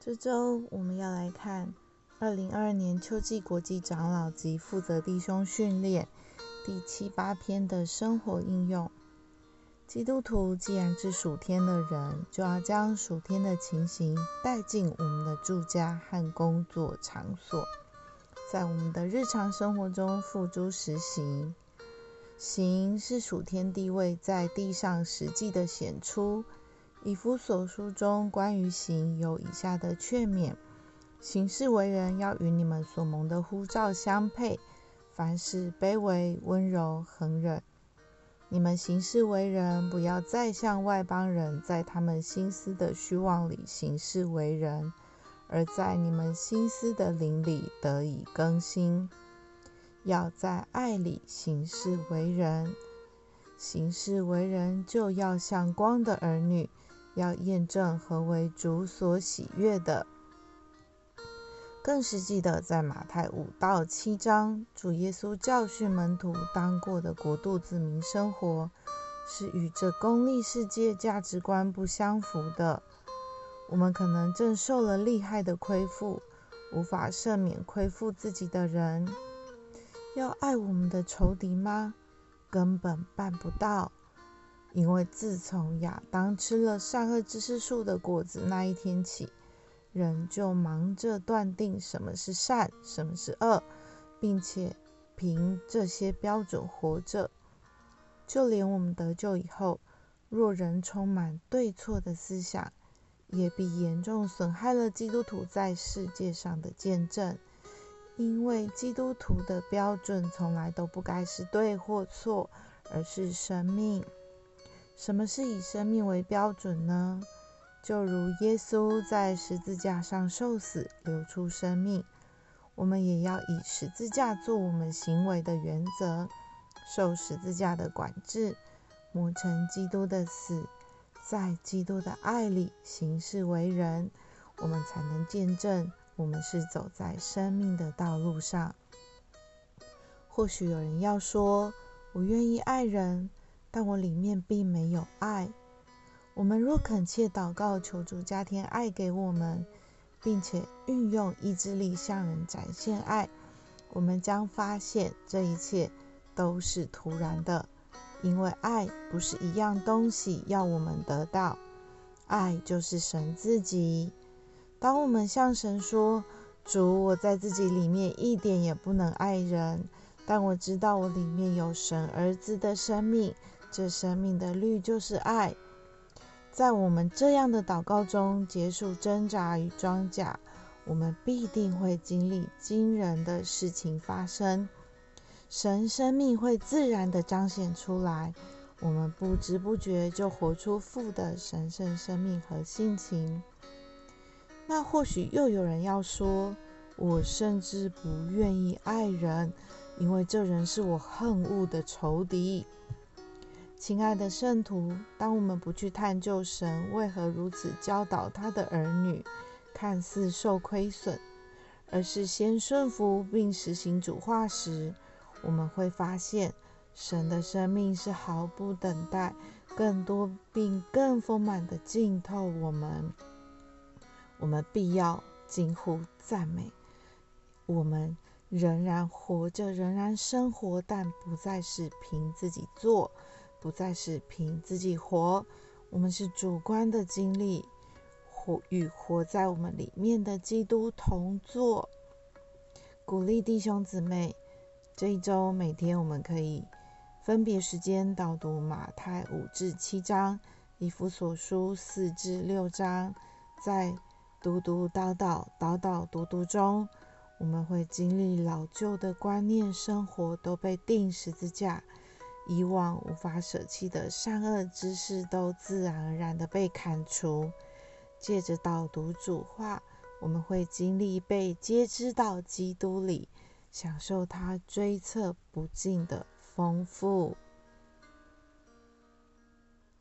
这周我们要来看二零二二年秋季国际长老及负责弟兄训练第七八篇的生活应用。基督徒既然是属天的人，就要将属天的情形带进我们的住家和工作场所，在我们的日常生活中付诸实行。行是属天地位在地上实际的显出。以弗所书中关于行有以下的劝勉：行事为人要与你们所蒙的呼召相配，凡事卑微、温柔、恒忍。你们行事为人，不要再像外邦人，在他们心思的虚妄里行事为人，而在你们心思的灵里得以更新。要在爱里行事为人，行事为人就要像光的儿女。要验证何为主所喜悦的。更实际的，在马太五到七章，主耶稣教训门徒当过的国度子民生活，是与这功利世界价值观不相符的。我们可能正受了厉害的亏负，无法赦免亏负自己的人。要爱我们的仇敌吗？根本办不到。因为自从亚当吃了善恶知识树的果子那一天起，人就忙着断定什么是善，什么是恶，并且凭这些标准活着。就连我们得救以后，若人充满对错的思想，也必严重损害了基督徒在世界上的见证。因为基督徒的标准从来都不该是对或错，而是生命。什么是以生命为标准呢？就如耶稣在十字架上受死，流出生命，我们也要以十字架做我们行为的原则，受十字架的管制，磨成基督的死，在基督的爱里行事为人，我们才能见证我们是走在生命的道路上。或许有人要说：“我愿意爱人。”但我里面并没有爱。我们若恳切祷告，求主加添爱给我们，并且运用意志力向人展现爱，我们将发现这一切都是突然的，因为爱不是一样东西要我们得到，爱就是神自己。当我们向神说：“主，我在自己里面一点也不能爱人，但我知道我里面有神儿子的生命。”这生命的律就是爱。在我们这样的祷告中结束挣扎与装甲，我们必定会经历惊人的事情发生。神生命会自然的彰显出来，我们不知不觉就活出父的神圣生命和性情。那或许又有人要说，我甚至不愿意爱人，因为这人是我恨恶的仇敌。亲爱的圣徒，当我们不去探究神为何如此教导他的儿女，看似受亏损，而是先顺服并实行主化时，我们会发现神的生命是毫不等待、更多并更丰满的浸透我们。我们必要惊呼赞美，我们仍然活着，仍然生活，但不再是凭自己做。不再是凭自己活，我们是主观的经历，活与活在我们里面的基督同坐。鼓励弟兄姊妹，这一周每天我们可以分别时间导读马太五至七章，以弗所书四至六章，在读读叨叨叨叨读读中，我们会经历老旧的观念生活都被钉十字架。以往无法舍弃的善恶之事，都自然而然的被砍除。借着导读主话，我们会经历被接知到基督里，享受他追测不尽的丰富。